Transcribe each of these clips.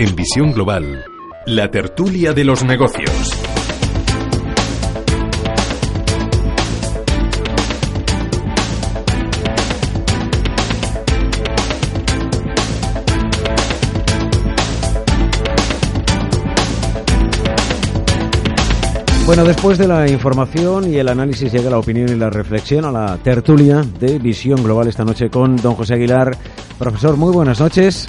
En Visión Global, la tertulia de los negocios. Bueno, después de la información y el análisis llega la opinión y la reflexión a la tertulia de Visión Global esta noche con don José Aguilar. Profesor, muy buenas noches.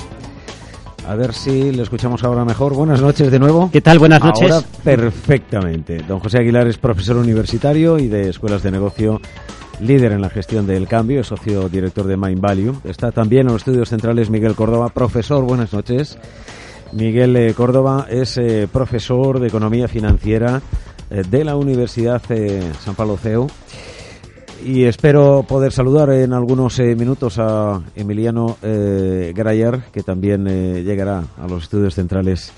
A ver si le escuchamos ahora mejor. Buenas noches de nuevo. ¿Qué tal? Buenas noches. Ahora perfectamente. Don José Aguilar es profesor universitario y de escuelas de negocio, líder en la gestión del cambio, es socio director de Mind Value. Está también en los estudios centrales Miguel Córdoba. Profesor, buenas noches. Miguel eh, Córdoba es eh, profesor de economía financiera eh, de la Universidad San Pablo CEU. Y espero poder saludar en algunos eh, minutos a Emiliano eh, Grayer, que también llegará a los estudios centrales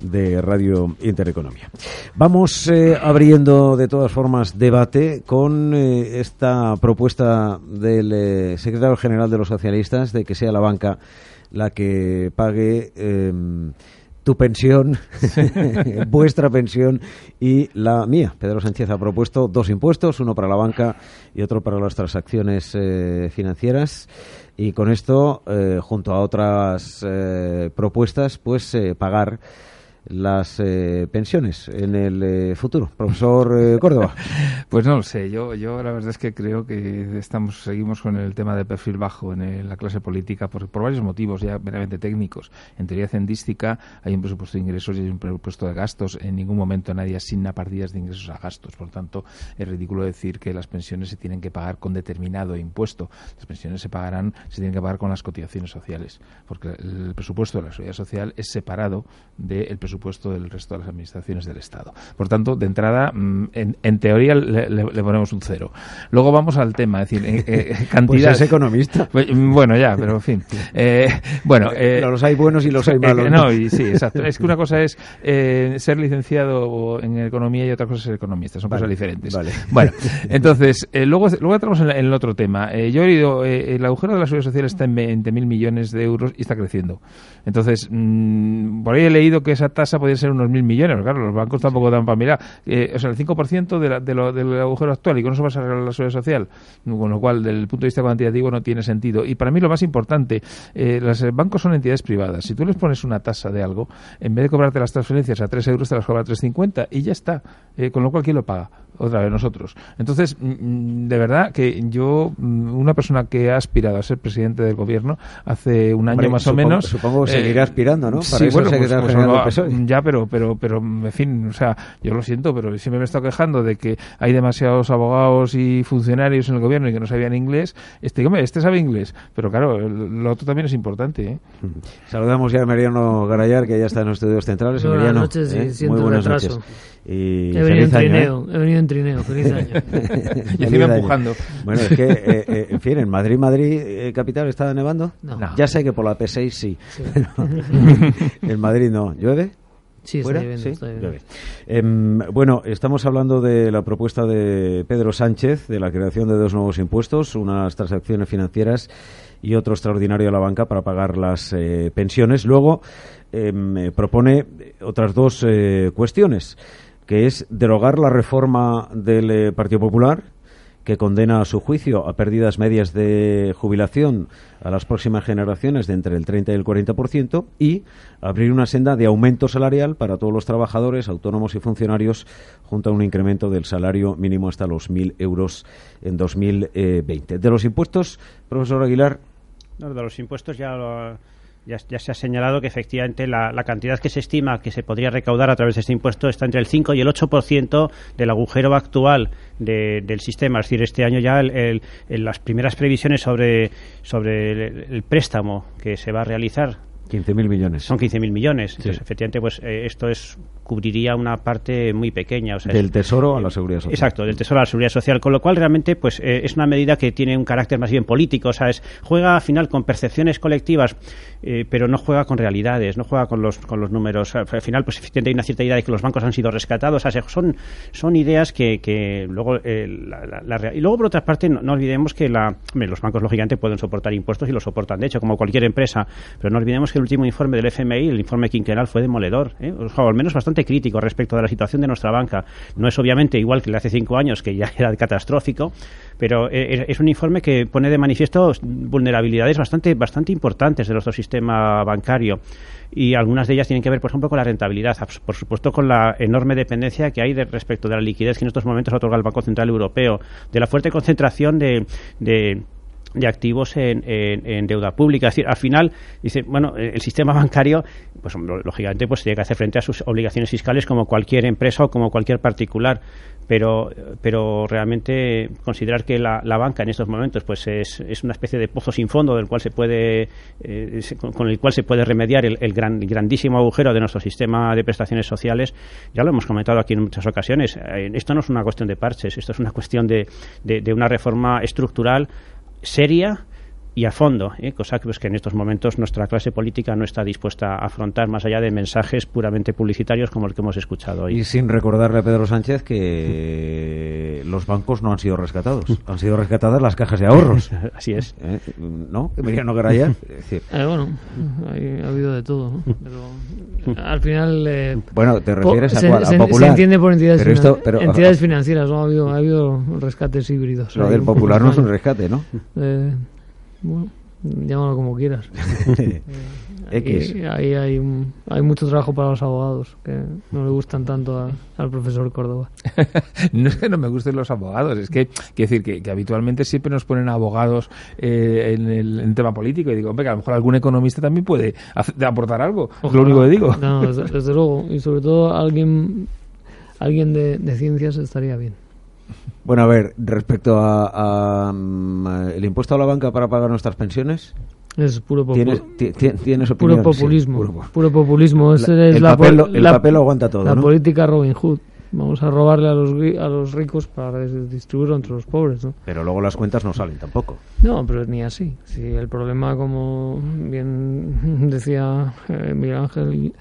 de Radio Intereconomía. Vamos abriendo de todas formas debate con esta propuesta del secretario general de los socialistas de que sea la banca la que pague em, tu pensión, vuestra pensión y la mía. Pedro Sánchez ha propuesto dos impuestos, uno para la banca y otro para las transacciones eh, financieras. Y con esto, eh, junto a otras eh, propuestas, pues pagar las eh, pensiones en el eh, futuro. Profesor eh, Córdoba. Pues no lo sé. Yo, yo la verdad es que creo que estamos seguimos con el tema de perfil bajo en la clase política por, por, varios motivos ya meramente técnicos. En teoría cendística hay un presupuesto de ingresos y hay un presupuesto de gastos. En ningún momento nadie asigna partidas de ingresos a gastos. Por tanto, es ridículo decir que las pensiones se tienen que pagar con determinado impuesto. Las pensiones se pagarán, se tienen que pagar con las cotizaciones sociales. Porque el presupuesto de la seguridad social es separado del presupuesto presupuesto del resto de las administraciones del Estado. Por tanto, de entrada, mm, en, teoría le, ponemos un cero. Luego vamos al tema, es decir, eh, eh cantidad. Pues es economista. Pues, mm, bueno, ya, pero en fin. Eh, bueno, eh, los hay buenos y los hay malos. no, y sí, exacto. Es que una cosa es ser licenciado en economía y otra cosa es ser economista. Son cosas diferentes. Vale. Bueno, entonces, luego, luego entramos en, el otro tema. yo he oído, el agujero de la seguridad social está en 20.000 millones de euros y está creciendo. Entonces, mm, por ahí he leído que esa tasa podría ser unos mil millones, claro, los bancos tampoco dan para mirar. Eh, o sea, el 5% de, de lo, del agujero actual y con eso va a sacar la seguridad social, con lo cual, desde el punto de vista cuantitativo, no tiene sentido. Y para mí lo más importante, eh, los bancos son entidades privadas. Si tú les pones una tasa de algo, en vez de cobrarte las transferencias a 3 euros, te las cobra a 3,50 y ya está. Eh, con lo cual, ¿quién lo paga? otra vez nosotros. Entonces, mm, mm, de verdad que yo, mm, una persona que ha aspirado a ser presidente del gobierno hace un año más o menos. Supongo que seguirá aspirando, ¿no? Para sí, bueno, pues, pues, ya, pero, pero, pero, en fin, o sea, yo lo siento, pero siempre me he estado quejando de que hay demasiados abogados y funcionarios en el gobierno y que no sabían inglés. Este, hombre, este sabe inglés, pero claro, lo otro también es importante. ¿eh? Saludamos ya a Mariano Garayar, que ya está en los estudios centrales. Buenas noches, ¿eh? Muy buenas noches. Y he venido en trineo, he venido en trineo, feliz año. y encima empujando. Bueno, es que, eh, eh, en fin, en Madrid, Madrid, eh, capital, ¿está nevando? No. Ya sé que por la P6 sí. sí. en Madrid no. ¿Llueve? Sí, ¿Sí? Em, bueno, estamos hablando de la propuesta de Pedro Sánchez de la creación de dos nuevos impuestos, unas transacciones financieras y otro extraordinario a la banca para pagar las eh, pensiones. Luego em, propone otras dos eh, cuestiones que es derogar la reforma del eh, Partido Popular, que condena a su juicio a pérdidas medias de jubilación a las próximas generaciones de entre el 30 y el 40% y abrir una senda de aumento salarial para todos los trabajadores, autónomos y funcionarios junto a un incremento del salario mínimo hasta los 1.000 euros en 2020. De los impuestos, profesor Aguilar. de los impuestos ya lo ya, se ha señalado que efectivamente la, cantidad que se estima que se podría recaudar a través de este impuesto está entre el 5 y el 8% del agujero actual del sistema. Es decir, este año ya las primeras previsiones sobre, sobre el préstamo que se va a realizar 15.000 millones. Son 15.000 millones. Entonces, efectivamente, pues eh, esto es cubriría una parte muy pequeña. O sea, del Tesoro a la Seguridad Social. Exacto, del Tesoro a la Seguridad Social. Con lo cual, realmente, pues eh, es una medida que tiene un carácter más bien político. O sea, es, juega al final con percepciones colectivas, eh, pero no juega con realidades, no juega con los, con los números. Al final, pues efectivamente hay una cierta idea de que los bancos han sido rescatados. O sea, son, son ideas que, que luego... La, y luego, por otra parte, no, olvidemos que la, los bancos, lógicamente, pueden soportar impuestos y los soportan, de hecho, como cualquier empresa. Pero no olvidemos que el último informe del FMI, el informe quinquenal, fue demoledor, ¿eh? o al menos bastante crítico respecto de la situación de nuestra banca. No es obviamente igual que el de hace cinco años, que ya era catastrófico, pero eh, es un informe que pone de manifiesto vulnerabilidades bastante, bastante importantes de nuestro sistema bancario y algunas de ellas tienen que ver, por ejemplo, con la rentabilidad, por supuesto con la enorme dependencia que hay respecto de la liquidez que en estos momentos otorga el Banco Central Europeo, de la fuerte concentración de de activos en, en, deuda pública. Decir, al final, dice, bueno, el sistema bancario, pues lógicamente, pues tiene que hacer frente a sus obligaciones fiscales como cualquier empresa o como cualquier particular. Pero, pero realmente considerar que la, banca en estos momentos pues es, es, una especie de pozo sin fondo del cual se puede eh, con el cual se puede remediar el, gran, grandísimo agujero de nuestro sistema de prestaciones sociales. Ya lo hemos comentado aquí en muchas ocasiones. Eh, esto no es una cuestión de parches esto es una cuestión de, de una reforma estructural seria y a fondo, ¿eh? cosa que, pues, que en estos momentos nuestra clase política no está dispuesta a afrontar más allá de mensajes puramente publicitarios como el que hemos escuchado hoy. Y sin recordarle a Pedro Sánchez que los bancos no han sido rescatados, han sido rescatadas las cajas de ahorros. Así es. ¿Eh? ¿No? Que no Garaya. Eh, bueno, ha habido de todo, pero al final... Eh, bueno, ¿te refieres a, se, a se, Popular? Se entiende por entidades, pero esto, pero, entidades financieras, ¿no? Ha habido, ha habido rescates híbridos. Lo del Popular no es un rescate, ¿no? Eh, bueno, llámalo como quieras. X. Ahí hay, hay mucho trabajo para los abogados, que no le gustan tanto al profesor Córdoba. no es que no me gusten los abogados, es que, quiero decir, que, que habitualmente siempre nos ponen abogados eh, en, el, en, tema político y digo, hombre, que a lo mejor algún economista también puede hacer, aportar algo, es lo único que digo. No, desde, desde, luego, y sobre todo alguien, alguien de, de ciencias estaría bien. Bueno, a ver, respecto a, a, a, el impuesto a la banca para pagar nuestras pensiones. Es puro, popu ¿Tienes, ¿tienes puro populismo. Sí, puro, puro, populismo. La, es el, la, papel, el la, papel aguanta todo. La ¿no? política Robin Hood. Vamos a robarle a los, a los ricos para distribuirlo entre los pobres, ¿no? Pero luego las cuentas no salen tampoco. No, pero ni así. Si el problema, como bien decía eh, Miguel Ángel,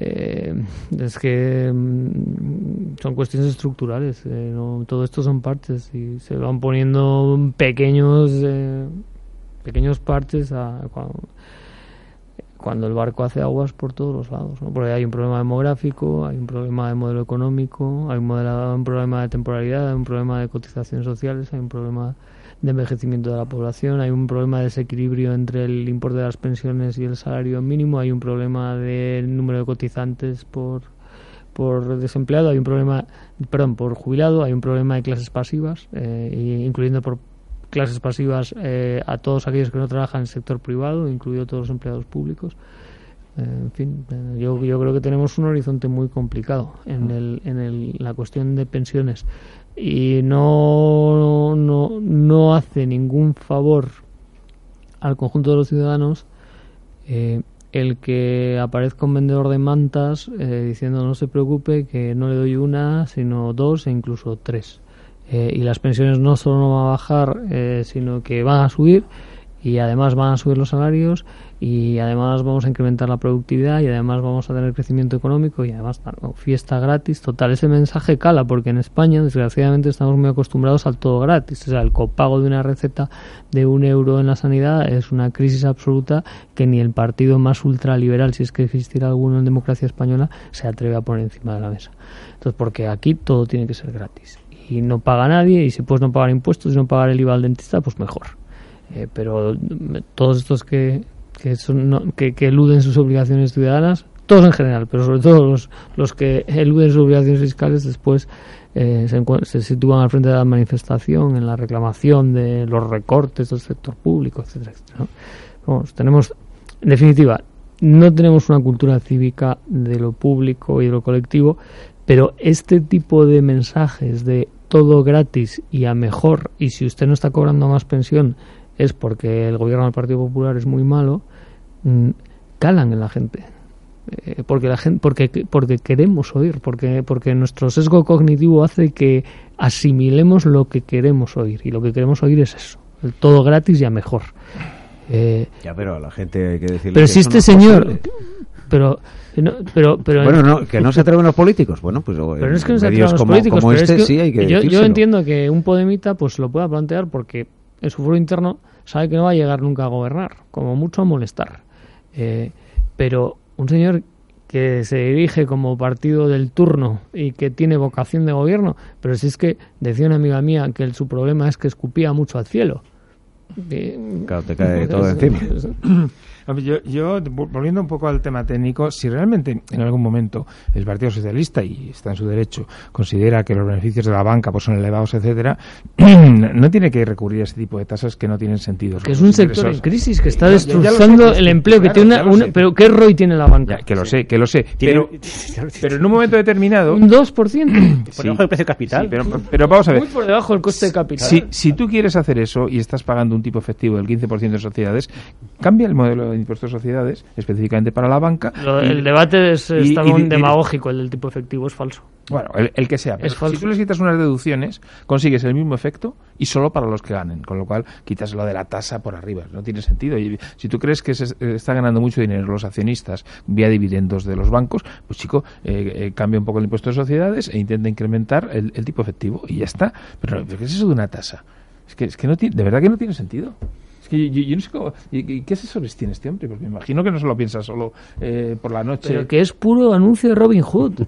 eh, es que mm, son cuestiones estructurales. Eh, no, todo esto son partes y se van poniendo pequeños eh, pequeños partes a, cuando, el barco hace aguas por todos los lados. ¿no? Porque hay un problema demográfico, hay un problema de modelo económico, hay un, modelo, un problema de temporalidad, hay un problema de cotizaciones sociales, hay un problema de envejecimiento de la población, hay un problema de desequilibrio entre el importe de las pensiones y el salario mínimo, hay un problema del número de cotizantes por por desempleado, hay un problema, perdón, por jubilado, hay un problema de clases pasivas, eh, incluyendo por clases pasivas eh, a todos aquellos que no trabajan en el sector privado, incluido todos los empleados públicos. En fin, yo, yo creo que tenemos un horizonte muy complicado en, el, en el, la cuestión de pensiones. Y no, no, no hace ningún favor al conjunto de los ciudadanos eh, el que aparezca un vendedor de mantas eh, diciendo no se preocupe que no le doy una sino dos e incluso tres eh, y las pensiones no solo no van a bajar eh, sino que van a subir y además van a subir los salarios y además vamos a incrementar la productividad y además vamos a tener crecimiento económico y además no, fiesta gratis. Total ese mensaje cala porque en España desgraciadamente estamos muy acostumbrados al todo gratis. O sea el copago de una receta de un euro en la sanidad es una crisis absoluta que ni el partido más ultraliberal si es que existiera alguno en democracia española se atreve a poner encima de la mesa. Entonces porque aquí todo tiene que ser gratis. Y no paga nadie y si puedes no pagar impuestos y no pagar el IVA al dentista pues mejor. Eh, pero todos estos que que, son, no, que, eluden sus obligaciones ciudadanas, todos en general, pero sobre todo los, los que eluden sus obligaciones fiscales después eh, se, se, sitúan al frente de la manifestación, en la reclamación de los recortes del sector público, etcétera, etcétera. tenemos, en definitiva, no tenemos una cultura cívica de lo público y de lo colectivo, pero este tipo de mensajes de todo gratis y a mejor, y si usted no está cobrando más pensión, es porque el gobierno del Partido Popular es muy malo, mmm, calan en la gente. Eh, porque la gente porque porque queremos oír porque porque nuestro sesgo cognitivo hace que asimilemos lo que queremos oír y lo que queremos oír es eso el todo gratis y a mejor eh, ya pero a la gente hay que decirle pero que si este señor posible. pero no, pero pero bueno no, que no se atreven los políticos bueno pues pero es que no se atrevan los como, políticos como pero este es que sí hay que yo, yo entiendo que un podemita pues lo pueda plantear porque en su foro interno sabe que no va a llegar nunca a gobernar, como mucho a molestar. Eh, pero un señor que se dirige como partido del turno y que tiene vocación de gobierno, pero si es que decía una amiga mía que el, su problema es que escupía mucho al cielo. Claro, te cae todo encima. Yo, yo, volviendo un poco al tema técnico, si realmente en algún momento el Partido Socialista, y está en su derecho, considera que los beneficios de la banca pues, son elevados, etcétera, no tiene que recurrir a ese tipo de tasas que no tienen sentido. Que es un sector en crisis, que está destrozando el empleo, que tiene una, pero ¿qué ROI tiene la banca? que lo sé, que lo sé. Pero, pero en un momento determinado... Un 2%. por debajo del precio capital. pero, pero, vamos a ver. Muy por debajo del coste de capital. Si, si tú quieres hacer eso y estás pagando un tipo efectivo del 15% de sociedades, cambia el modelo de impuestos de sociedades, específicamente para la banca. el debate es, está demagógico, el del tipo efectivo es falso. Bueno, el, que sea. Pero si tú les quitas unas deducciones, consigues el mismo efecto y solo para los que ganen. Con lo cual, quitas lo de la tasa por arriba. No tiene sentido. Y si tú crees que se está ganando mucho dinero los accionistas vía dividendos de los bancos, pues chico, eh, eh, cambia un poco el impuesto de sociedades e intenta incrementar el, tipo efectivo y ya está. Pero, ¿qué es eso de una tasa? Es que, es que no tiene, de verdad que no tiene sentido yo, no sé cómo, ¿y, qué asesores tiene este hombre? Porque me imagino que no se lo piensa solo eh, por la noche. Pero que es puro anuncio de Robin Hood.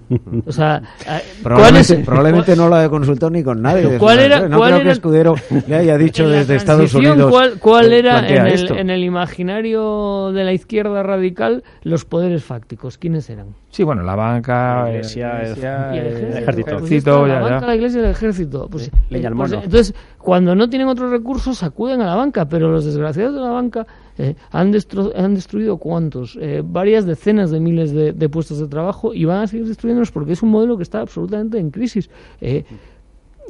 O sea, probablemente, probablemente no lo haya consultado ni con nadie. ¿Cuál era, no creo que Escudero le haya dicho desde Estados Unidos. ¿Cuál, cuál era en el, en el, imaginario de la izquierda radical los poderes fácticos? ¿Quiénes eran? Sí, bueno, la banca, la iglesia, el, el, ejército. ejército la banca, la iglesia y el ejército. Pues, Leña al pues, entonces, cuando no tienen otros recursos, acuden a la banca, pero los desgraciados de la banca eh, han, han, destruido cuántos, eh, varias decenas de miles de, de, puestos de trabajo y van a seguir destruyéndolos porque es un modelo que está absolutamente en crisis.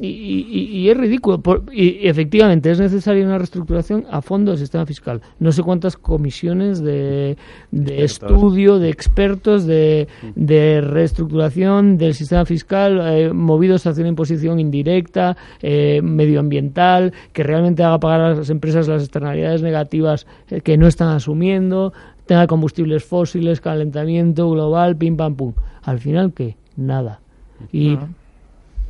Eh, y, es ridículo. y, efectivamente es necesaria una reestructuración a fondo del sistema fiscal. No sé cuántas comisiones de, estudio, de expertos, de, reestructuración del sistema fiscal eh, movidos hacia una imposición indirecta, eh, medioambiental, que realmente haga pagar a las empresas las externalidades negativas eh, que no están asumiendo, tenga combustibles fósiles, calentamiento global, pim pam pum. Al final, ¿qué? Nada. Y.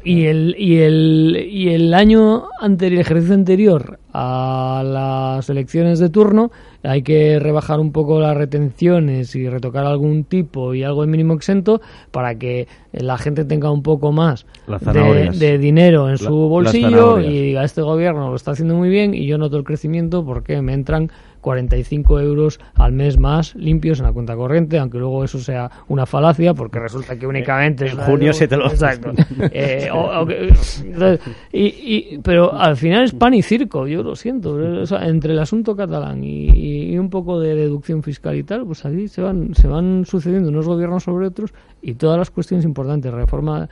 Y el, y el, y el año anterior, el ejercicio anterior a las elecciones de turno, hay que rebajar un poco las retenciones y retocar algún tipo y algo de mínimo exento para que la gente tenga un poco más de, dinero en su bolsillo y diga, este gobierno lo está haciendo muy bien y yo noto el crecimiento porque me entran 45 euros al mes más limpios en la cuenta corriente, aunque luego eso sea una falacia, porque resulta que únicamente... En junio se te lo... Exacto. Eh, y, pero al final es pan y circo, yo lo siento. entre el asunto catalán y, un poco de deducción fiscal y tal, pues así se van, se van sucediendo unos gobiernos sobre otros y todas las cuestiones importantes, reforma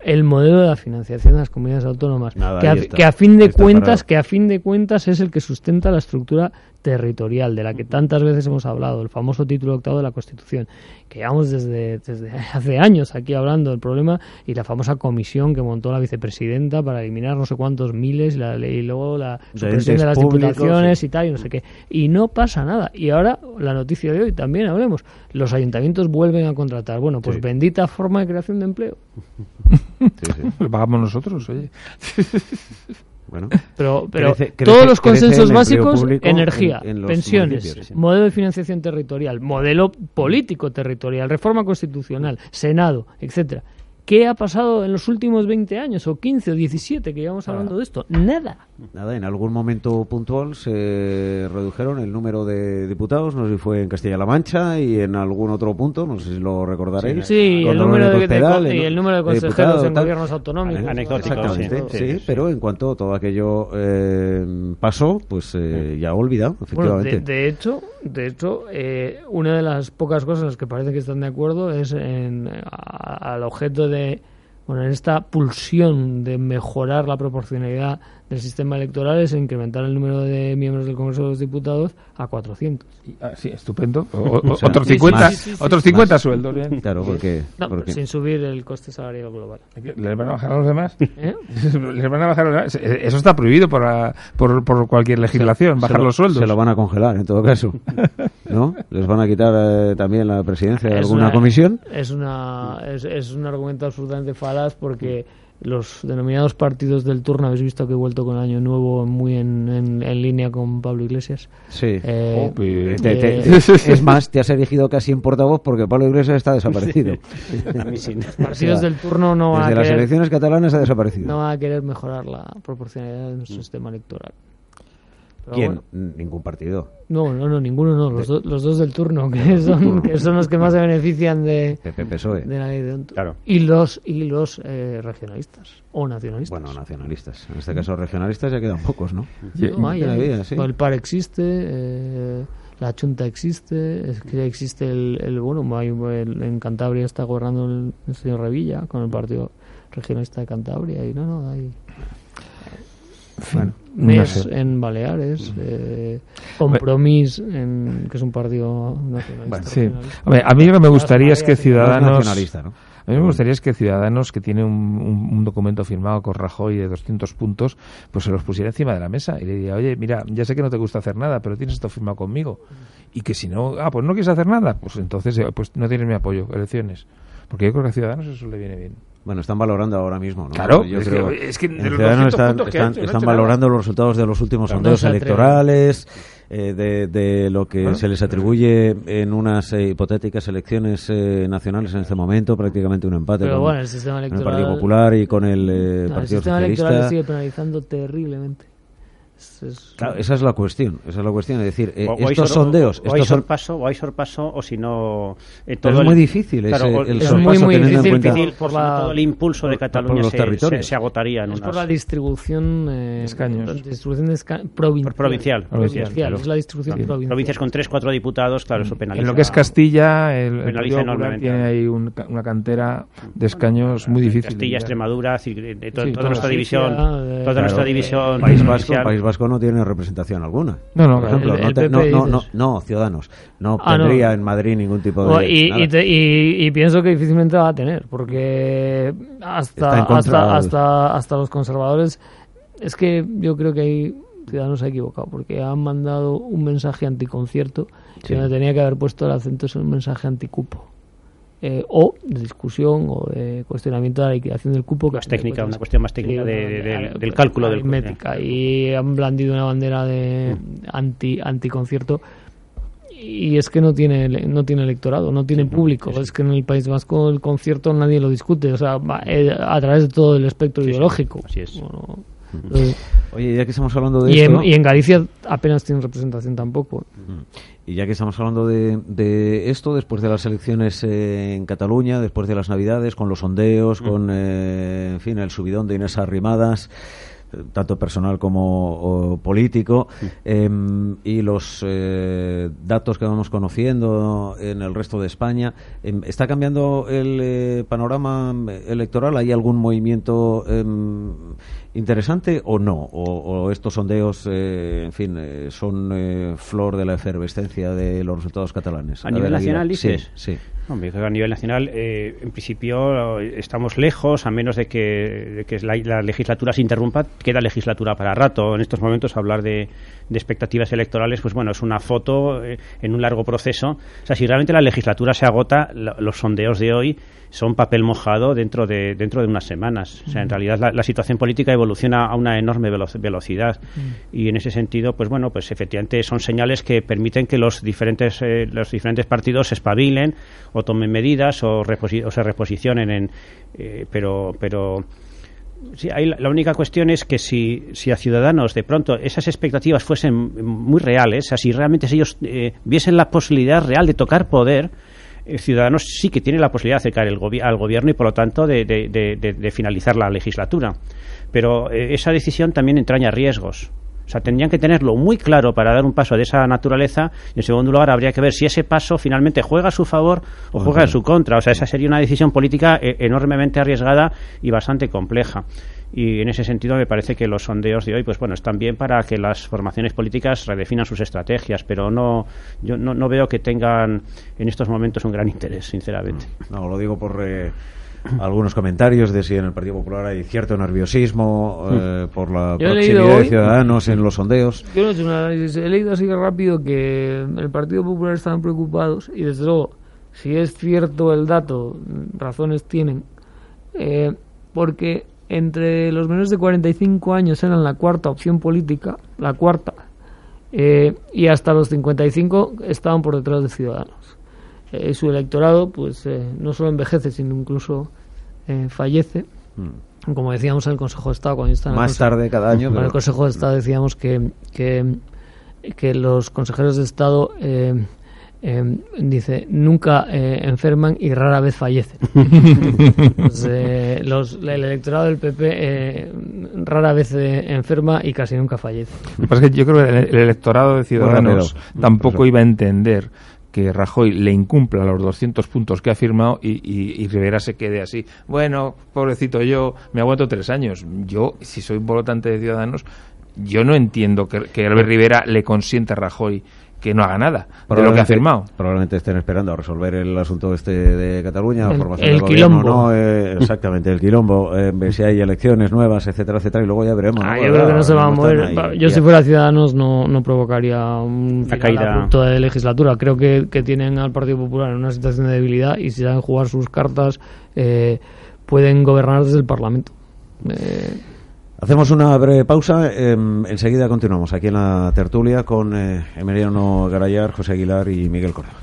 el modelo de la financiación de las comunidades autónomas que, a, fin de cuentas que a fin de cuentas es el que sustenta la estructura territorial de la que tantas veces hemos hablado el famoso título octavo de la Constitución que llevamos desde, desde hace años aquí hablando del problema y la famosa comisión que montó la vicepresidenta para eliminar no sé cuántos miles y, la, y luego la supresión de las diputaciones y tal y no sé qué y no pasa nada. Y ahora la noticia de hoy también hablemos. Los ayuntamientos vuelven a contratar. Bueno pues bendita forma de creación de empleo. Lo pagamos nosotros oye Bueno, pero, pero todos los consensos básicos, energía, pensiones, modelo de financiación territorial, modelo político territorial, reforma constitucional, Senado, etcétera. ¿Qué ha pasado en los últimos 20 años, o 15 o 17 que llevamos hablando de esto? Nada. Nada, en algún momento puntual se redujeron el número de diputados, no sé si fue en Castilla-La Mancha y en algún otro punto, no sé si lo recordaréis. Sí, el número de, y el número de consejeros en gobiernos autonómicos. Anecdótico, sí, pero en cuanto todo aquello eh, pasó, pues eh, ya olvidado, efectivamente. de, hecho, de hecho eh, una de las pocas cosas en las que parece que están de acuerdo es en, al objeto de bueno, en esta pulsión de mejorar la proporcionalidad del sistema electoral es incrementar el número de miembros del Congreso de los Diputados a 400. Ah, sí, estupendo. otros 50, otros 50 sueldos. Bien. Claro, porque, sin subir el coste salarial global. ¿Les van a bajar a los demás? ¿Eh? ¿Les van a bajar a los demás? Eso está prohibido por, por, por cualquier legislación, bajar los sueldos. Se lo van a congelar, en todo caso. ¿No? ¿Les van a quitar eh, también la presidencia de alguna comisión? Es, una, es, es un argumento absolutamente falaz porque los denominados partidos del turno, habéis visto que he vuelto con Año Nuevo muy en, en, en línea con Pablo Iglesias. Sí. Eh, Oh, eh, te- es más, te has erigido casi en portavoz porque Pablo Iglesias está desaparecido. Partidos del turno no van, a las querer, elecciones catalanas ha desaparecido. no van a querer mejorar la proporcionalidad de nuestro sistema electoral. Pero ¿Quién? bueno, Ningún partido. no, no, no, ninguno no, los, do- los dos del turno, que son, que son los que más se benefician de, de la ley de. Claro. Y los, y los eh, regionalistas o nacionalistas. Bueno, nacionalistas. En este caso, regionalistas ya quedan pocos, ¿no? No, hay, hay. bien, sí. El PAR existe, eh, la Junta existe, es que existe el, el bueno, hay- el- en Cantabria está gobernando el, el señor Revilla con el Partido Regionalista de Cantabria y no, no, hay Bueno, no MES sé. en Baleares, eh, Compromís, en, que es un partido nacionalista. Bueno, sí. regionalista. Hombre, a mí lo que me gustaría es que Ciudadanos... nacionalista, ¿no? A mí me gustaría es que Ciudadanos, que tiene un, un- un documento firmado con Rajoy de 200 puntos, pues se los pusiera encima de la mesa y le diría, oye, mira, ya sé que no te gusta hacer nada, pero tienes esto firmado conmigo. Y que si no, ah, pues no quieres hacer nada, pues entonces eh, pues no tienes mi apoyo, elecciones. Porque yo creo que a Ciudadanos eso le viene bien. Bueno, están valorando ahora mismo, ¿no? Claro, yo es creo. que- es que de en los Ciudadanos 200 están, puntos que están, hecho, no están nada. valorando los resultados de los últimos Claro, sondeos no electorales, eh, de, de lo que Claro. se les atribuye en unas eh, hipotéticas elecciones eh, nacionales en este momento, prácticamente un empate Pero con, bueno, el sistema con el electoral. Partido Popular y con el eh, no, el Partido sistema electoral Socialista. le sigue penalizando terriblemente. Es- es- Claro, esa es la cuestión, esa es la cuestión, es decir, eh, O- o hay estos sor- sondeos, o hay estos son, sorpaso, o hay sorpaso, o si no... eh, todo es el- muy difícil ese- Claro, o- el Es sorpaso muy, muy difícil cuenta- por, por la, todo el impulso de por- por Cataluña los se, territorios. se- se agotaría en es unas... por la distribución eh, Escaños. distribución de esca- provincial. Por provincial, Provincial, claro. es la distribución Sí. provincial. provincias con tres, cuatro diputados, claro, eso penaliza. En lo que es Castilla, el, el Penaliza tiene ahí un una cantera de escaños muy difícil. de Castilla. Extremadura, de toda nuestra división, eh, toda claro. nuestra división País Vasco. País Vasco no tiene representación alguna. No, no, Por claro. ejemplo, El- no, te- no, no, no, no, Ciudadanos, no Ah, no. tendría en Madrid ningún tipo de... Oh, y, y, te- y- y pienso que difícilmente va a tener, porque hasta, en hasta, del- hasta, hasta los conservadores, es que yo creo que ahí Ciudadanos ha equivocado, porque han mandado un mensaje anticoncierto, Sí. que donde tenía que haber puesto el acento es un mensaje anticupo. Eh, o de discusión o de cuestionamiento de la liquidación del cupo. que Más técnica, una cuestión más técnica de- del- cálculo del- aritmética. Y han blandido una bandera de anti anticoncierto y es que no tiene no tiene electorado, no tiene público. Es que en el País Vasco el concierto nadie lo discute, o sea, eh, a través de todo el espectro sí, ideológico. así es. Bueno, eh, Oye, ya que estamos hablando de y, esto... en, y en Galicia apenas tiene representación tampoco. Y ya que estamos hablando de, de esto, después de las elecciones eh, en Cataluña, después de las Navidades, con los sondeos, Mm. con, eh, en fin, el subidón de Inés Arrimadas, eh, tanto personal como político, Mm. em, y los eh, datos que vamos conociendo en el resto de España, em, ¿está cambiando el eh, panorama electoral? ¿Hay algún movimiento em, interesante o no? ¿O, o estos sondeos, eh, en fin, eh, son eh, flor de la efervescencia de los resultados catalanes? ¿A nivel ver, nacional dices? Sí, sí. A nivel nacional, eh, en principio, estamos lejos, a menos de que, de que la, la legislatura se interrumpa, queda legislatura para rato. En estos momentos, hablar de, de expectativas electorales, pues bueno, es una foto eh, en un largo proceso. O sea, si realmente la legislatura se agota, la- los sondeos de hoy son papel mojado dentro de, dentro de unas semanas. O sea, en realidad la, la situación política evoluciona a una enorme velo- velocidad. Y en ese sentido, pues bueno, pues efectivamente son señales que permiten que los diferentes, eh, los diferentes partidos se espabilen o tomen medidas o, reposi- o se reposicionen en... eh, pero... pero Sí, ahí la, única cuestión es que si, si a Ciudadanos de pronto esas expectativas fuesen muy reales, o sea, si realmente ellos eh, viesen la posibilidad real de tocar poder, Ciudadanos sí que tiene la posibilidad de acercar el gobi- al gobierno y por lo tanto de, de- de- de- de finalizar la legislatura. Pero eh, esa decisión también entraña riesgos. O sea, tendrían que tenerlo muy claro para dar un paso de esa naturaleza. Y en segundo lugar, habría que ver si ese paso finalmente juega a su favor o juega en su contra. O sea, esa sería una decisión política eh, enormemente arriesgada y bastante compleja. Y en ese sentido me parece que los sondeos de hoy, pues bueno, están bien para que las formaciones políticas redefinan sus estrategias, pero no, yo no, no veo que tengan en estos momentos un gran interés, sinceramente. No, lo digo por eh, algunos comentarios de si en el Partido Popular hay cierto nerviosismo eh, por la Yo proximidad de Ciudadanos en los sondeos. Yo no he hecho un análisis, he leído así rápido que el Partido Popular estaban preocupados y desde luego, si es cierto el dato, razones tienen, eh, porque entre los menores de 45 años eran la cuarta opción política, la cuarta, eh, y hasta los 55 estaban por detrás de Ciudadanos. Eh, su electorado, pues, eh, no solo envejece, sino incluso fallece. Mm. Como decíamos en el Consejo de Estado, cuando están más tarde cada año. En el Consejo de Estado decíamos que, que, que los consejeros de Estado Em, dice, nunca eh, enferman y rara vez fallecen. Pues, eh, los, el electorado del PP eh, rara vez enferma y casi nunca fallece. yo creo que el, electorado de Ciudadanos tampoco iba a entender que Rajoy le incumpla los 200 puntos que ha firmado y, y, Rivera se quede así. Bueno, pobrecito yo, me aguanto tres años. Yo, si soy votante de Ciudadanos, yo no entiendo que, que Albert Rivera le consienta a Rajoy que no haga nada de lo que ha firmado. Probablemente estén esperando a resolver el asunto este de Cataluña, el, formación del gobierno, no, eh, exactamente, el quilombo, eh, ver si hay elecciones nuevas, etcétera, etcétera, y luego ya veremos. Ah, yo creo que no se va a mover. yo si fuera Ciudadanos no, no provocaría un caída de legislatura. Creo que, que tienen al Partido Popular en una situación de debilidad y si saben jugar sus cartas eh, pueden gobernar desde el Parlamento. Eh, Hacemos una breve pausa. Em, enseguida continuamos aquí en la tertulia con eh, Emiliano Garayar, José Aguilar y Miguel Córdoba.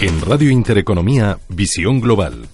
En Radio Intereconomía, Visión Global.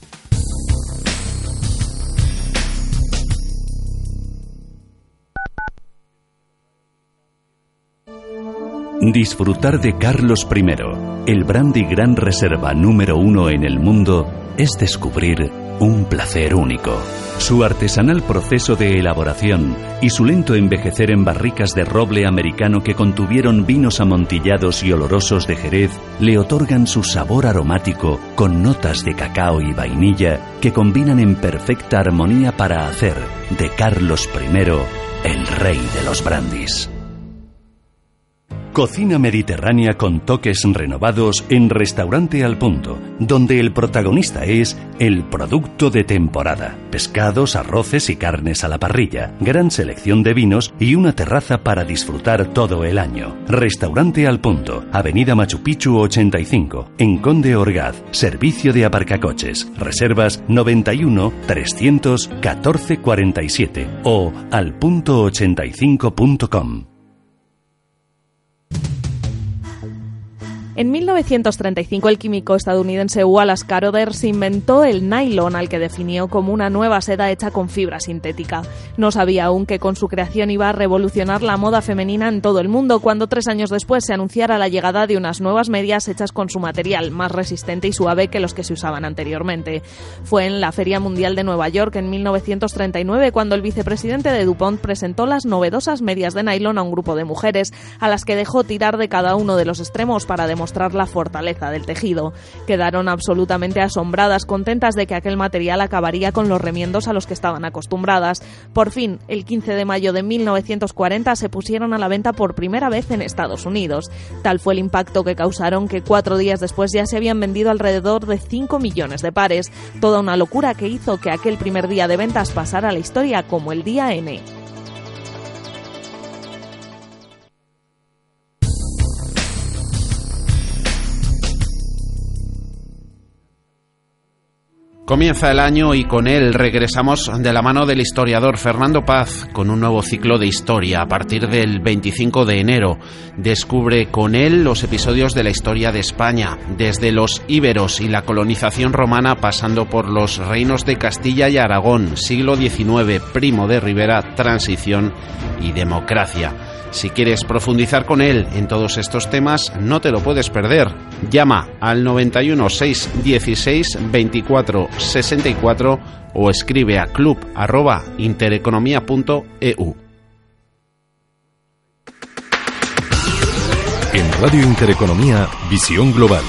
Disfrutar de Carlos I, el brandy gran reserva número uno en el mundo, es descubrir un placer único. Su artesanal proceso de elaboración y su lento envejecer en barricas de roble americano que contuvieron vinos amontillados y olorosos de Jerez le otorgan su sabor aromático con notas de cacao y vainilla que combinan en perfecta armonía para hacer de Carlos I el rey de los brandis. Cocina mediterránea con toques renovados en Restaurante al Punto, donde el protagonista es el producto de temporada. Pescados, arroces y carnes a la parrilla, gran selección de vinos y una terraza para disfrutar todo el año. Restaurante al Punto, Avenida Machu Picchu 85, en Conde Orgaz, servicio de aparcacoches. Reservas 91 314 47 o alpunto85.com. En 1935 el químico estadounidense Wallace Carothers inventó el nylon al que definió como una nueva seda hecha con fibra sintética. No sabía aún que con su creación iba a revolucionar la moda femenina en todo el mundo cuando tres años después se anunciara la llegada de unas nuevas medias hechas con su material, más resistente y suave que los que se usaban anteriormente. Fue en la Feria Mundial de Nueva York en 1939 cuando el vicepresidente de DuPont presentó las novedosas medias de nylon a un grupo de mujeres, a las que dejó tirar de cada uno de los extremos para demostrar la fortaleza del tejido. Quedaron absolutamente asombradas, contentas de que aquel material acabaría con los remiendos a los que estaban acostumbradas. Por fin, el 15 de mayo de 1940 se pusieron a la venta por primera vez en Estados Unidos. Tal fue el impacto que causaron que cuatro días después ya se habían vendido alrededor de 5 millones de pares. Toda una locura que hizo que aquel primer día de ventas pasara a la historia como el día N. Comienza el año y con él regresamos de la mano del historiador Fernando Paz con un nuevo ciclo de historia a partir del 25 de enero. Descubre con él los episodios de la historia de España, desde los íberos y la colonización romana pasando por los reinos de Castilla y Aragón, siglo XIX, Primo de Rivera, transición y democracia. Si quieres profundizar con él en todos estos temas, no te lo puedes perder. Llama al 91 616 24 64 o escribe a club@intereconomia.eu. En Radio Intereconomía, Visión Global.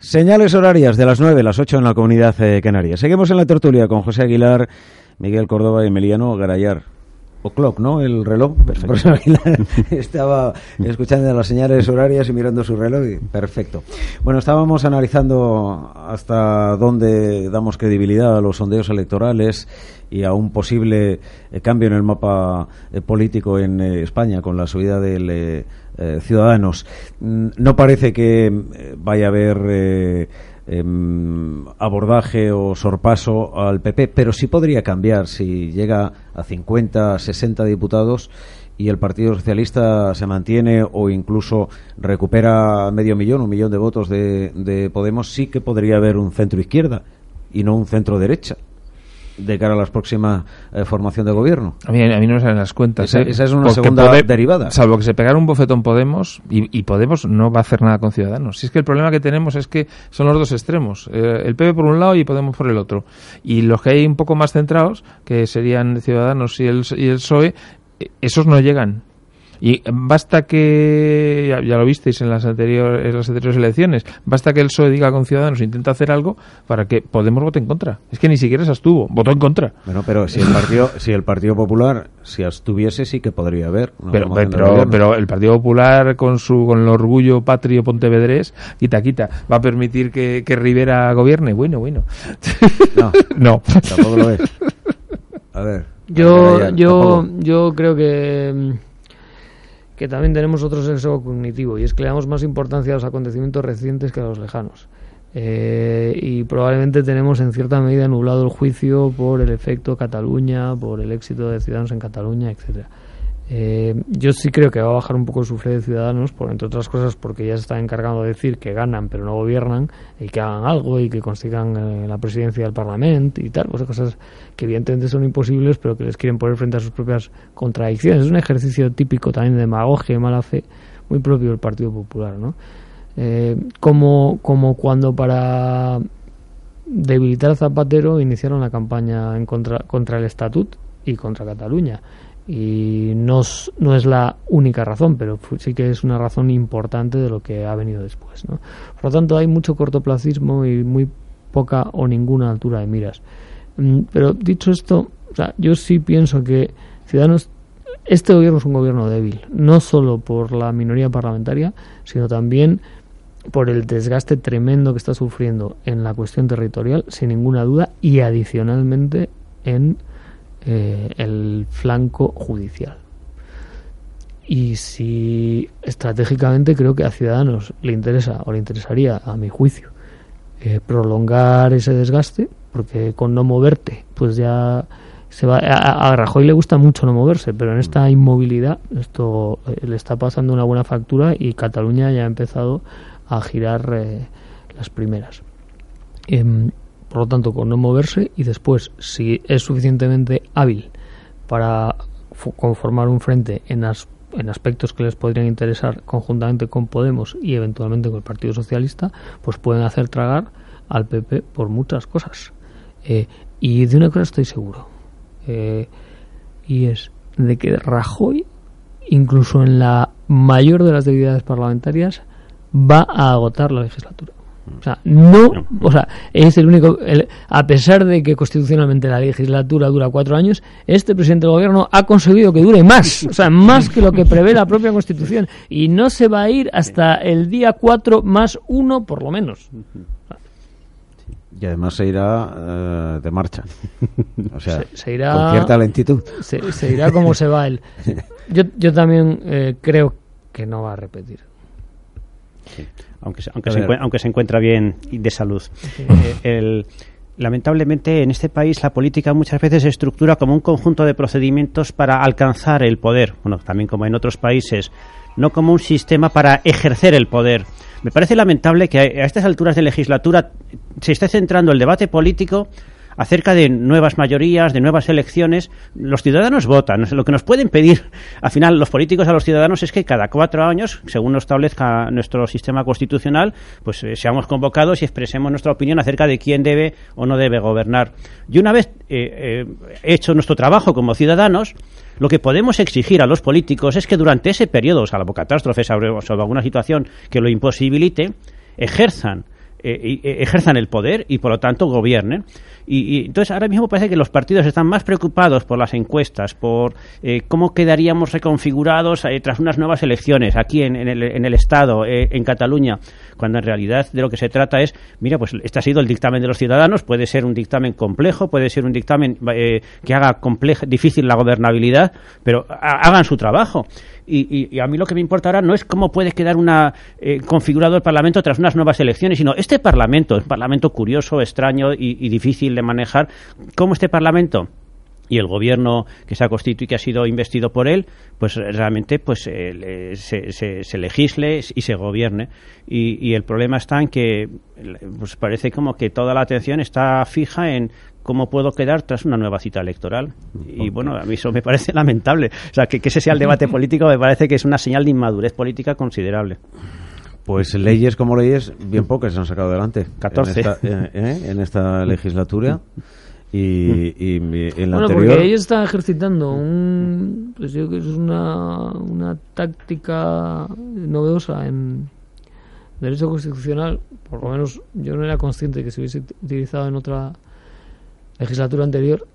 Señales horarias de las 9 a las 8 en la comunidad eh, canaria. Seguimos en la tertulia con José Aguilar, Miguel Córdoba y Emiliano Garayar. O'clock, ¿no? El reloj. Perfecto. Estaba escuchando las señales horarias y mirando su reloj y perfecto. Bueno, estábamos analizando hasta dónde damos credibilidad a los sondeos electorales y a un posible eh, cambio en el mapa eh, político en eh, España con la subida de Ciudadanos. Mm, no parece que vaya a haber em, abordaje o sorpaso al PP, pero sí podría cambiar si llega a 50, 60 diputados y el Partido Socialista se mantiene o incluso recupera medio millón, un millón de votos de, de Podemos, sí que podría haber un centro izquierda y no un centro derecha de cara a la próxima eh, formación de gobierno. A mí, a mí no me salen las cuentas. Esa, ¿eh? esa es una segunda derivada. Salvo que se pegara un bofetón Podemos y, y, Podemos no va a hacer nada con Ciudadanos. Si es que el problema que tenemos es que son los dos extremos. Eh, el PP por un lado y Podemos por el otro. Y los que hay un poco más centrados, que serían Ciudadanos y el, y el PSOE, esos no llegan. Y basta que, ya, ya, lo visteis en las, anteriores, en las anteriores elecciones, basta que el PSOE diga con Ciudadanos intenta hacer algo para que Podemos vote en contra. Es que ni siquiera se abstuvo, votó en contra. Bueno, pero si el Partido, si el partido Popular si abstuviese sí que podría haber. Pero, pero, pero, el Partido Popular con su con el orgullo patrio pontevedrés, quita, quita, va a permitir que, que Rivera gobierne. Bueno, bueno. No, no. Tampoco lo es. A ver. Yo, yo, yo creo que que también tenemos otro sesgo cognitivo y es que le damos más importancia a los acontecimientos recientes que a los lejanos. Eh, y probablemente tenemos en cierta medida nublado el juicio por el efecto Cataluña, por el éxito de Ciudadanos en Cataluña, etcétera. Eh, yo sí creo que va a bajar un poco el sufre de Ciudadanos, por entre otras cosas porque ya se están encargando de decir que ganan pero no gobiernan y que hagan algo y que consigan eh, la presidencia del Parlamento y tal, pues cosas que evidentemente son imposibles pero que les quieren poner frente a sus propias contradicciones. Es un ejercicio típico también de demagogia y mala fe muy propio del Partido Popular, ¿no? Eh, como, como cuando para debilitar a Zapatero iniciaron la campaña en contra, contra el Estatut y contra Cataluña y no, no es la única razón, pero sí que es una razón importante de lo que ha venido después. ¿no? Por lo tanto, hay mucho cortoplacismo y muy poca o ninguna altura de miras. Mm, pero dicho esto, o sea, yo sí pienso que Ciudadanos, este gobierno es un gobierno débil, no solo por la minoría parlamentaria, sino también por el desgaste tremendo que está sufriendo en la cuestión territorial, sin ninguna duda, y adicionalmente en eh, el flanco judicial. Y si estratégicamente creo que a Ciudadanos le interesa o le interesaría, a mi juicio, eh, prolongar ese desgaste, porque con no moverte, pues ya se va. A, a, Rajoy le gusta mucho no moverse, pero en esta inmovilidad esto eh, le está pasando una buena factura y Cataluña ya ha empezado a girar las primeras. Por lo tanto, con no moverse y después, si es suficientemente hábil para conformar un frente en, as en aspectos que les podrían interesar conjuntamente con Podemos y eventualmente con el Partido Socialista, pues pueden hacer tragar al PP por muchas cosas. Eh, y de una cosa estoy seguro, eh, y es de que Rajoy, incluso en la mayor de las debilidades parlamentarias, va a agotar la legislatura. O sea, no, o sea, es el único, el, a pesar de que constitucionalmente la legislatura dura cuatro años, este presidente del gobierno ha conseguido que dure más, o sea, más que lo que prevé la propia constitución, y no se va a ir hasta el día cuatro más uno, por lo menos. Y además se irá uh, de marcha. o sea, se, se irá, con cierta lentitud. Se, se, irá como se va él. Yo, yo también eh, creo que no va a repetir. Sí aunque, aunque, se, aunque se encuentra bien de salud. Sí. Eh, el, lamentablemente en este país la política muchas veces se estructura como un conjunto de procedimientos para alcanzar el poder, bueno, también como en otros países, no como un sistema para ejercer el poder. Me parece lamentable que a estas alturas de legislatura se esté centrando el debate político acerca de nuevas mayorías, de nuevas elecciones. Los ciudadanos votan. Lo que nos pueden pedir, al final, los políticos a los ciudadanos es que cada cuatro años, según lo establezca nuestro sistema constitucional, pues eh, seamos convocados y expresemos nuestra opinión acerca de quién debe o no debe gobernar. Y una vez eh, eh, hecho nuestro trabajo como ciudadanos, lo que podemos exigir a los políticos es que durante ese periodo, salvo catástrofe, sobre, sobre alguna situación que lo imposibilite, ejerzan eh, eh, ejerzan el poder y por lo tanto gobiernen. Y, entonces ahora mismo parece que los partidos están más preocupados por las encuestas, por eh, cómo quedaríamos reconfigurados tras unas nuevas elecciones aquí en, el, en el, Estado, en Cataluña, cuando en realidad de lo que se trata es, mira, pues este ha sido el dictamen de los ciudadanos, puede ser un dictamen complejo, puede ser un dictamen que haga difícil la gobernabilidad, pero hagan su trabajo. Y, a mí lo que me importa ahora no es cómo puede quedar una, eh, configurado el Parlamento tras unas nuevas elecciones, sino este Parlamento, un Parlamento curioso, extraño y, difícil de manejar, cómo este Parlamento y el gobierno que se ha constituido y que ha sido investido por él, pues realmente pues eh, se, legisle y se gobierne. Y, el problema está en que pues parece como que toda la atención está fija en cómo puedo quedar tras una nueva cita electoral. Y bueno, a mí eso me parece lamentable. O sea, que, ese sea el debate político me parece que es una señal de inmadurez política considerable. Pues leyes como leyes, bien pocas se han sacado adelante. 14. En esta, eh, eh, en esta legislatura. Y, y, en la bueno, anterior... porque ellos están ejercitando un, pues yo que es una, una táctica novedosa en derecho constitucional, por lo menos yo no era consciente que se hubiese utilizado en otra legislatura anterior,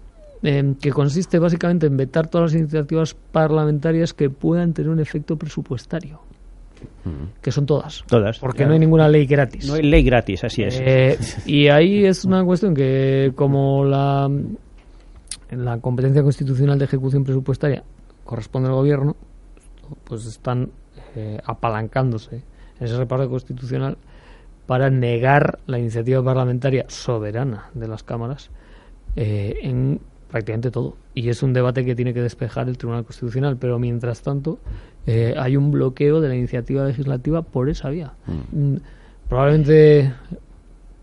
em, que consiste básicamente en vetar todas las iniciativas parlamentarias que puedan tener un efecto presupuestario. Que son todas. Todas. Porque no hay ninguna ley gratis. No hay ley gratis, así es. Eh, y ahí es una cuestión que, como la, la competencia constitucional de ejecución presupuestaria corresponde al gobierno, pues están eh, apalancándose en ese reparto constitucional para negar la iniciativa parlamentaria soberana de las cámaras eh, en prácticamente todo. Y es un debate que tiene que despejar el Tribunal Constitucional, pero mientras tanto eh, hay un bloqueo de la iniciativa legislativa por esa vía. Mm. Mm, probablemente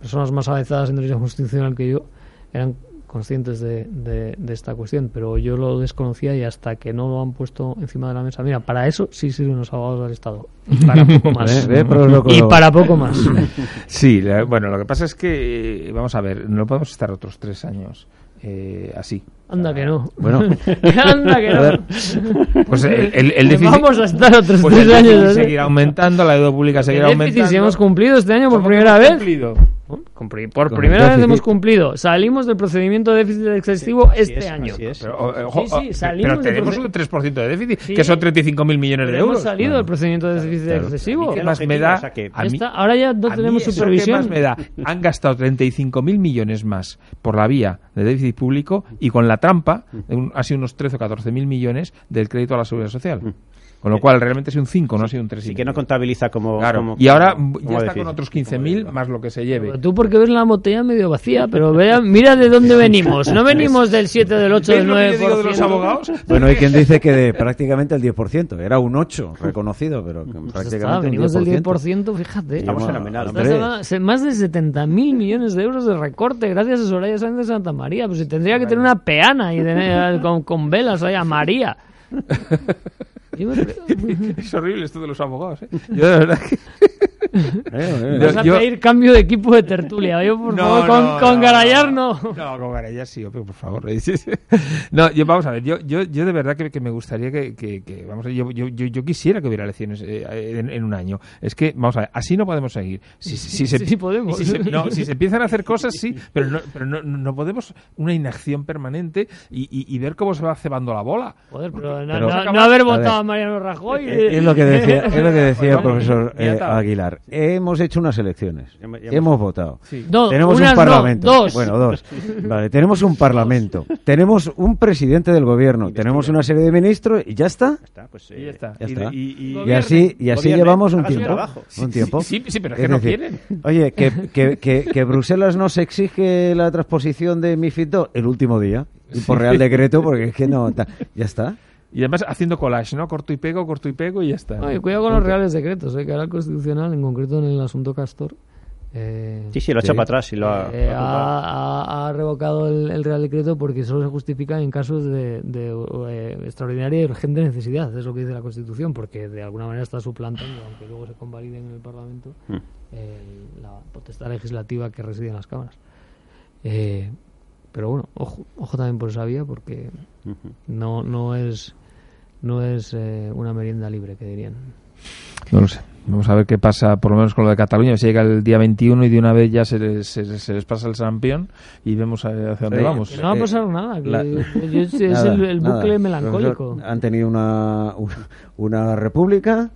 personas más avanzadas en derecho constitucional que yo eran conscientes de, de, esta cuestión, pero yo lo desconocía y hasta que no lo han puesto encima de la mesa. Mira, para eso sí sirven los abogados del Estado. Y para poco más. y para poco más. Sí, bueno, lo que pasa es que, eh, vamos a ver, no podemos estar otros tres años eh, así. Anda que no. Bueno, anda que no. Pues el, el, déficit, Vamos a estar otros pues tres años. Seguirá aumentando, la deuda pública seguirá aumentando. Si hemos cumplido este año por primera vez. Cumplido? Por primera vez hemos cumplido. Salimos del procedimiento de déficit excesivo este año. Pero, sí, sí, salimos pero tenemos un 3% de déficit, que son 35.000 millones de euros. Hemos salido del procedimiento de déficit excesivo. ¿Qué más me da? ahora ya no tenemos supervisión. ¿Qué más me da? Han gastado 35.000 millones más por la vía de déficit público y con la trampa, ha sido unos 13 o 14.000 millones del crédito a la seguridad social. Con lo cual, realmente es un 5, no ha sido un 3. Sí, que no contabiliza como. Claro. y ahora ya está con otros 15.000 más lo que se lleve. tú porque ves la botella medio vacía, pero vea, mira de dónde venimos. No venimos del 7, del 8, del 9%. de los abogados? Bueno, hay quien dice que de prácticamente el 10%. Era un 8 reconocido, pero pues prácticamente. venimos del 10%, fíjate. Estamos fenomenal. Más de 70.000 millones de euros de recorte gracias a Soraya Sánchez de Santa María. Pues si tendría que tener una peana y tener, con, con velas ahí a María. es horrible esto de los abogados. ¿eh? Yo de verdad que... Vas a pedir cambio de equipo de tertulia. Yo, por favor, con, con Garayar no. No, con Garayar sí, pero por favor. no, yo, vamos a ver, yo, yo, yo de verdad que, que me gustaría que, que, vamos a, yo, yo, yo, quisiera que hubiera elecciones eh, en, un año. Es que, vamos a ver, así no podemos seguir. Si, si, se, sí, podemos. Si se, no, si se empiezan a hacer cosas, sí, pero no, pero no, no podemos una inacción permanente y, y, ver cómo se va cebando la bola. Joder, pero, no, haber votado a, Mariano Rajoy. Es, es, lo que decía, es lo que decía el profesor eh, Hemos hecho unas elecciones, hemos, votado. tenemos un parlamento. Bueno, dos. Vale, tenemos un parlamento, tenemos un presidente del gobierno, tenemos una serie de ministros y ya está. Pues, y ya está. Y, así, y así llevamos un tiempo. Un tiempo. Sí, sí, pero es, que no quieren. Oye, que, que, que, que, Bruselas nos exige la transposición de MIFID 2 el último día, y por real decreto, porque es que no. Ya está. Y además haciendo collage, ¿no? Corto y pego, corto y pego y ya está. cuidado con los reales decretos, ¿eh? que ahora el Constitucional, en concreto en el asunto Castor, eh, sí, sí, lo ha echado para atrás y lo ha, eh, ha, revocado el, Real Decreto porque solo se justifica en casos de, eh, extraordinaria y urgente necesidad, es lo que dice la Constitución, porque de alguna manera está suplantando, aunque luego se convalide en el Parlamento, mm. la potestad legislativa que reside en las cámaras. pero bueno, ojo, ojo también por esa vía, porque no, no es no es eh, una merienda libre, que dirían. No lo sé. Vamos a ver qué pasa, por lo menos con lo de Cataluña. Si llega el día 21 y de una vez ya se les, se, se les pasa el campeón y vemos hacia dónde Sí. vamos. No va a Eh, pasar nada. que la- yo- es Nada, el, el nada. bucle melancólico. Han tenido una, una república.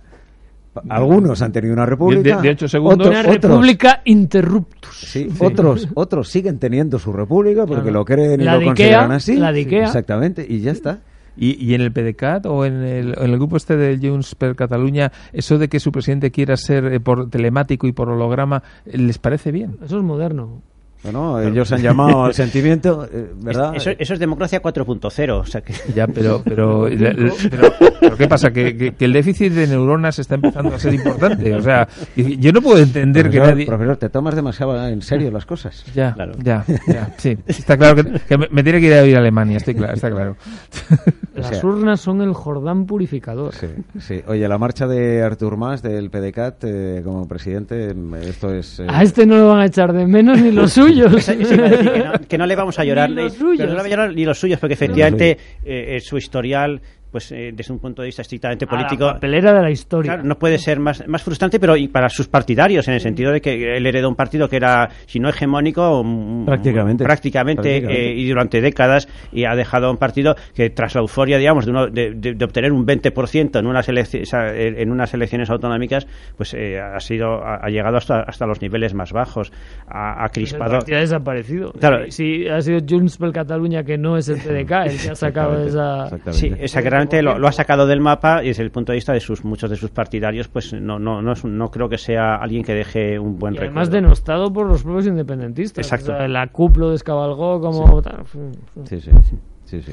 Algunos han tenido una república. De- de ocho segundos. Una otros- república interruptus. Sí, Otros, otros siguen teniendo su república porque Claro. lo creen y La lo de consideran así. la de Ikea. Exactamente, y ya está. ¿Y, y en el PDCAT o en el, en el grupo este de Junts per Cataluña, eso de que su presidente quiera ser eh, por telemático y por holograma, ¿les parece bien? Eso es moderno. Bueno, ellos han llamado al sentimiento, eh, ¿verdad? Eso, eso es democracia 4.0. O sea que... Ya, pero, pero, la- la- pero, pero ¿qué pasa? Que, que- que el déficit de neuronas está empezando a ser importante. O sea, yo no puedo entender que profesor, nadie... profesor, te tomas demasiado en serio las cosas. Ya, Claro. ya, ya, sí. Está claro que, que me, me tiene que ir a ir a Alemania, estoy claro, está claro. Las sea- urnas son el Jordán purificador. Sí, sí. Oye, la marcha de Artur Mas del PDCAT eh, como presidente, mm, esto es... eh, A este no lo van a echar de menos ni los suyos. Eso- eso iba a decir, que, no, que no le vamos a llorar Ni los suyos. pero no le va a llorar ni los suyos porque efectivamente eh, eh, su historial pues eh, desde un punto de vista estrictamente A político la papelera de la historia. Claro, no puede ser más, más frustrante, pero y para sus partidarios, en el sentido de que él heredó un partido que era, si no hegemónico, Prácticamente. prácticamente, Prácticamente. eh, y durante décadas, y ha dejado un partido que tras la euforia, digamos, de, uno- de, de- de obtener un 20% en unas, sea, en unas elecciones autonómicas, pues eh, ha sido ha, ha llegado hasta, hasta los niveles más bajos, ha, ha Pues el crispado. ha desaparecido. Claro. Si, si ha sido Junts per Catalunya, que no es el PDK, el que ha sacado esa... Sí, esa que lo, lo ha sacado del mapa y desde el punto de vista de sus muchos de sus partidarios, pues no no no, creo que sea alguien que deje un buen Y además recuerdo. denostado por los propios independentistas. Exacto. O sea, la CUP lo descabalgó como... Sí, sí, sí, sí.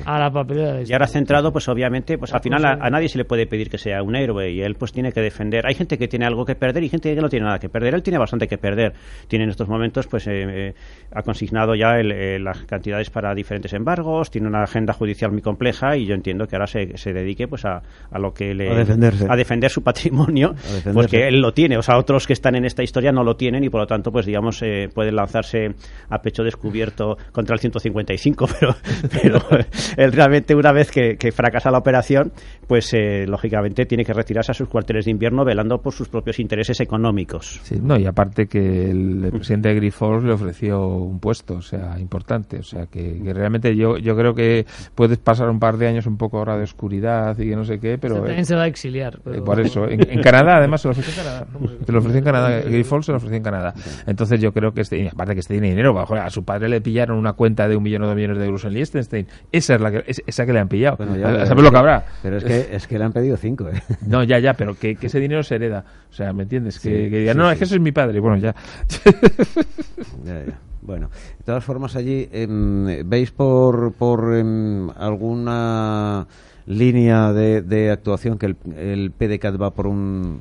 A la papelera de Y ahora centrado, pues obviamente, pues La al final a, nadie se le puede pedir que sea un héroe y él pues tiene que defender. Hay gente que tiene algo que perder y gente que no tiene nada que perder. Él tiene bastante que perder. Tiene en estos momentos, pues eh, eh, ha consignado ya el, eh, las cantidades para diferentes embargos, tiene una agenda judicial muy compleja y yo entiendo que ahora se, se dedique pues a, a lo que le A defenderse. a defender su patrimonio, porque él lo tiene. O sea, otros que están en esta historia no lo tienen y por lo tanto, pues digamos, eh, pueden lanzarse a pecho descubierto contra el 155, pero, pero realmente una vez que, que fracasa la operación, pues eh, lógicamente tiene que retirarse a sus cuarteles de invierno velando por sus propios intereses económicos. Sí, no, y aparte que el, presidente de Grifols le ofreció un puesto, o sea, importante. O sea, que, que realmente yo, yo creo que puedes pasar un par de años un poco ahora de oscuridad y que no sé qué, pero... también eh, se va a exiliar. eh, por eso, en, en Canadá, además, se lo ofreció en Canadá. Se lo ofreció en Canadá. Grifols se lo ofreció en Canadá. Entonces, yo creo que este, y aparte que este tiene dinero, bajo, a su padre le pillaron una cuenta de un millón o dos millones de euros en Liechtenstein. Esa es la que, es- esa que le han pillado. Bueno, ya, a, a pero saber es lo que habrá. Pero es que, es que le han pedido cinco, ¿eh? No, ya, ya, pero que, que ese dinero se hereda. O sea, ¿me entiendes? Que, Sí, que digan, sí, no, sí. es que ese es mi padre. Bueno, ya. Ya, ya. Bueno, de todas formas allí, em, ¿veis por, por em, alguna línea de, de actuación que el, el PDCAT va por un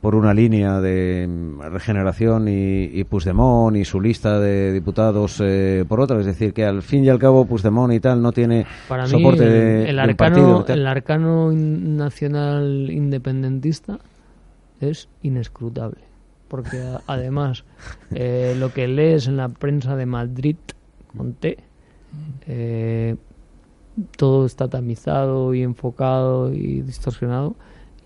por una línea de em, regeneración y, y Puigdemont y su lista de diputados eh, por otra? Es decir, que al fin y al cabo Puigdemont y tal no tiene Para mí, soporte el, de, el de un partido. arcano, tal. el arcano nacional independentista es inescrutable. Porque además, eh, lo que lees en la prensa de Madrid, con T, eh, todo está tamizado y enfocado y distorsionado.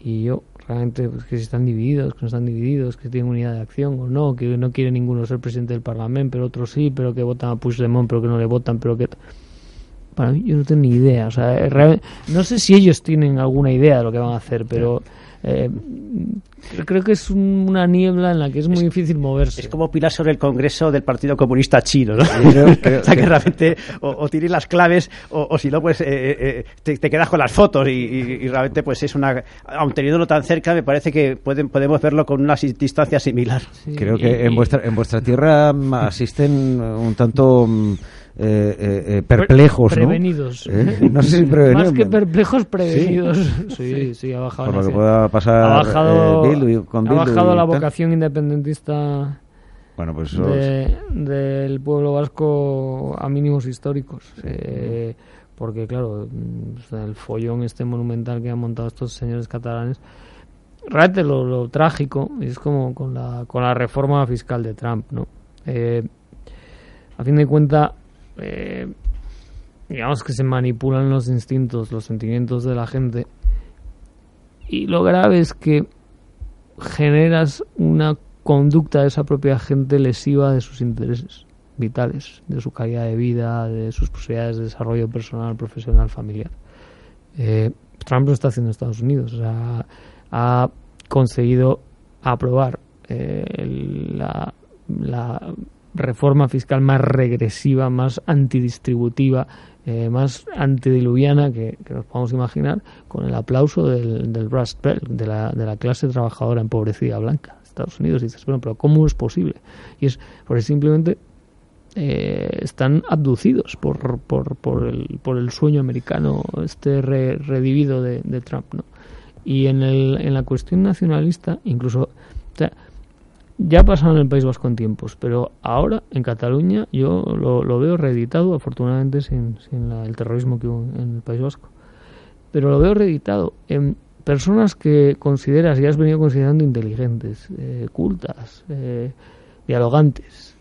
Y yo, realmente, pues, que si están divididos, que no están divididos, que tienen unidad de acción o no, que no quiere ninguno ser presidente del Parlamento, pero otros sí, pero que votan a Puigdemont, pero que no le votan, pero que... Para mí, yo no tengo ni idea. O sea, eh, real- no sé si ellos tienen alguna idea de lo que van a hacer, pero eh, creo- que es un- una niebla en la que es muy difícil moverse. Es como opinar sobre el Congreso del Partido Comunista Chino, ¿no? Creo- creo- o sea, que realmente o, o tienes las claves o, o si no, pues eh, eh, te, te quedas con las fotos y, y- y realmente pues es una... Aun teniéndolo tan cerca, me parece que pueden, podemos verlo con una distancia similar. Sí, Creo y- que en y- vuestra en vuestra tierra mm, asisten un tanto mm, eh, eh, eh, perplejos. Prevenidos. No sé si prevenidos. Más que perplejos, prevenidos. Sí, sí, ha bajado. Por lo la- que pueda pasar ha bajado, Bildu, con ha Bildu bajado y la vocación independentista Bueno, pues de- del pueblo vasco a mínimos históricos. Eh, porque, claro, mm, el follón este monumental que han montado estos señores catalanes. Realmente lo, lo trágico es como con la, con la reforma fiscal de Trump, ¿no? Eh, a fin de cuentas, eh, digamos que se manipulan los instintos, los sentimientos de la gente. Y lo grave es que generas una conducta de esa propia gente lesiva de sus intereses vitales, de su calidad de vida, de sus posibilidades de desarrollo personal, profesional, familiar. Eh, Trump lo está haciendo en Estados Unidos. Ha conseguido aprobar eh, la, reforma fiscal más regresiva, más antidistributiva, eh, más antidiluviana que, nos podamos imaginar, con el aplauso del, del Rust Belt, de la, de la clase trabajadora empobrecida blanca de Estados Unidos. Y dices, bueno, pero ¿cómo es posible? Y es porque simplemente eh, están abducidos por, por, por, el, por el sueño americano este re, redivido de, de, Trump. ¿no? Y en, el, en la cuestión nacionalista, incluso, ya ha en el País Vasco en tiempos, pero ahora en Cataluña yo lo, lo veo reeditado, afortunadamente sin, la, el terrorismo que hubo en el País Vasco, pero lo veo reeditado en personas que consideras y has venido considerando inteligentes, eh, cultas, eh, dialogantes,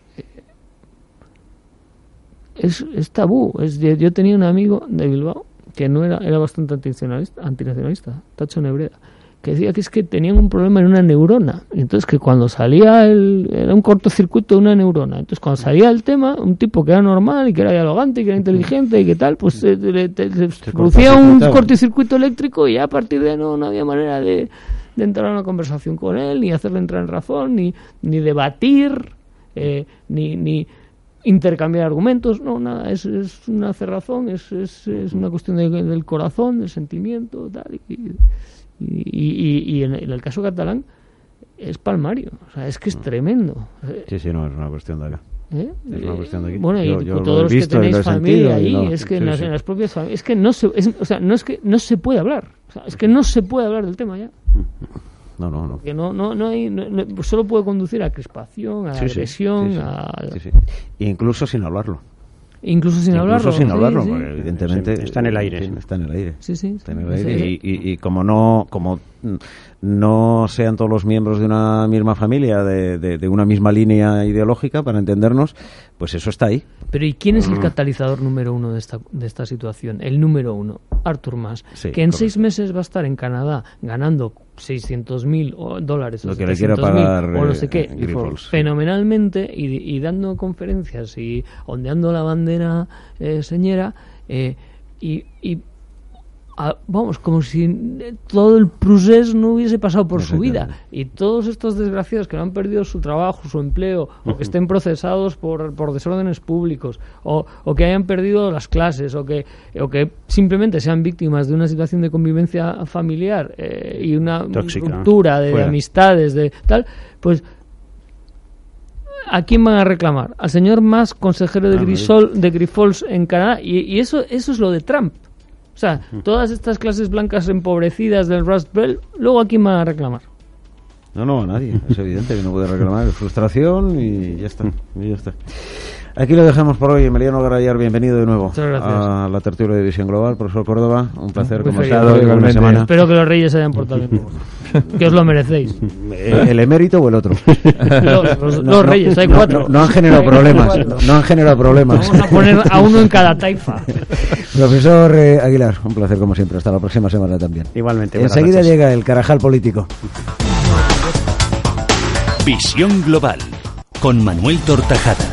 es, es tabú. Es, yo tenía un amigo de Bilbao que no era, era bastante antinacionalista, antinacionalista Tacho Nebreda, que decía que es que tenían un problema en una neurona. Entonces que cuando salía el, era un cortocircuito de una neurona. Entonces cuando salía el tema, un tipo que era normal y que era dialogante y que era inteligente y que tal, pues se, le, te, se producía un cortocircuito eléctrico y ya a partir de ahí no, no había manera de, de entrar a una conversación con él, ni hacerle entrar en razón, ni, ni debatir, eh, ni, ni intercambiar argumentos, no, nada, es, es una cerrazón, es, es, es una cuestión de, del corazón, del sentimiento, tal, y, y, y, y en, en, el caso catalán es palmario, o sea, es que es tremendo. Sí, sí, no, es una cuestión de acá. ¿Eh? Es una cuestión de aquí. Bueno, y yo, yo todos los que tenéis familia ahí, no, es que sí, en, las, sí. en las propias familias, es que no se, es, o sea, no es que no se puede hablar, o sea, es que no se puede hablar del tema ya. No, no, no. Que no, no, no hay, no, solo puede conducir a crispación, a Sí, agresión, a... sí, sí. Incluso sin hablarlo. Incluso sin Incluso hablarlo. sin sí, hablarlo, sí. porque evidentemente Sí, está en el aire. Está en el aire. Sí, sí. Está en el Sí. aire. Y, y- y como no, como mm, no sean todos los miembros de una misma familia, de, de- de una misma línea ideológica, para entendernos, pues eso está ahí. Pero ¿y quién Mm. es el catalizador número uno de esta, de esta situación? El número uno, Arthur Mas, Sí, que en correcto. seis meses va a estar en Canadá ganando 600 mil dólares o Lo que le quiera 700.000 pagar, o no eh, sé qué, eh, fenomenalmente y, y dando conferencias y ondeando la bandera eh, señera eh, y, y a- vamos, como si eh, todo el procés no hubiese pasado por su vida. Y todos estos desgraciados que no han perdido su trabajo, su empleo, o que estén procesados por, por desórdenes públicos, o, o que hayan perdido las clases, o que, o que simplemente sean víctimas de una situación de convivencia familiar eh, y una Tóxica. ruptura de, amistades, de tal, pues ¿A quién van a reclamar? Al señor más consejero de, Ah, Grisol, de Grifols en Canadá. Y, y eso, eso es lo de Trump. O sea, todas estas clases blancas empobrecidas del Rust Belt, luego a quién van a reclamar. No, no, a nadie. Es evidente que no puede reclamar. Frustración y ya está. y ya está. Aquí lo dejamos por hoy. Emiliano Garayar, bienvenido de nuevo Muchas gracias. a la tertulia de Visión Global. Profesor Córdoba, un placer Muy como feliz. siempre, una Igualmente. semana. Espero que los reyes se hayan portado bien. que os lo merecéis. Eh, ¿El emérito o el otro? Los, los- No, los no, reyes, hay no, cuatro. No, no han generado problemas. No han generado problemas. Vamos a poner a uno en cada taifa. Profesor eh, Aguilar, un placer como siempre. Hasta la próxima semana también. Igualmente. Enseguida noches. llega el carajal político. Visión Global con Manuel Tortajada.